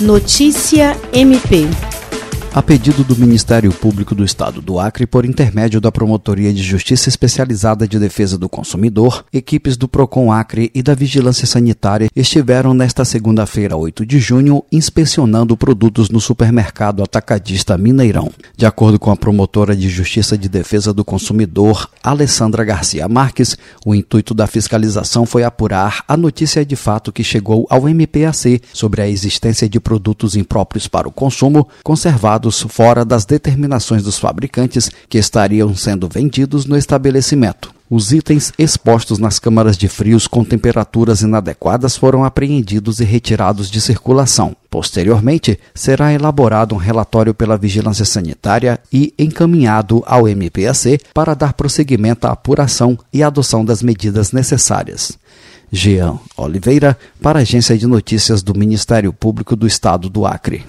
Notícia MP. A pedido do Ministério Público do Estado do Acre, por intermédio da Promotoria de Justiça Especializada de Defesa do Consumidor, equipes do Procon Acre e da Vigilância Sanitária estiveram nesta segunda-feira, 8 de junho, inspecionando produtos no supermercado atacadista Mineirão. De acordo com a promotora de Justiça de Defesa do Consumidor, Alessandra Garcia Marques, o intuito da fiscalização foi apurar a notícia de fato que chegou ao MPAC sobre a existência de produtos impróprios para o consumo, conservados fora das determinações dos fabricantes que estariam sendo vendidos no estabelecimento. Os itens expostos nas câmaras de frios com temperaturas inadequadas foram apreendidos e retirados de circulação. Posteriormente, será elaborado um relatório pela Vigilância Sanitária e encaminhado ao MPAC para dar prosseguimento à apuração e adoção das medidas necessárias. Jean Oliveira, para a Agência de Notícias do Ministério Público do Estado do Acre.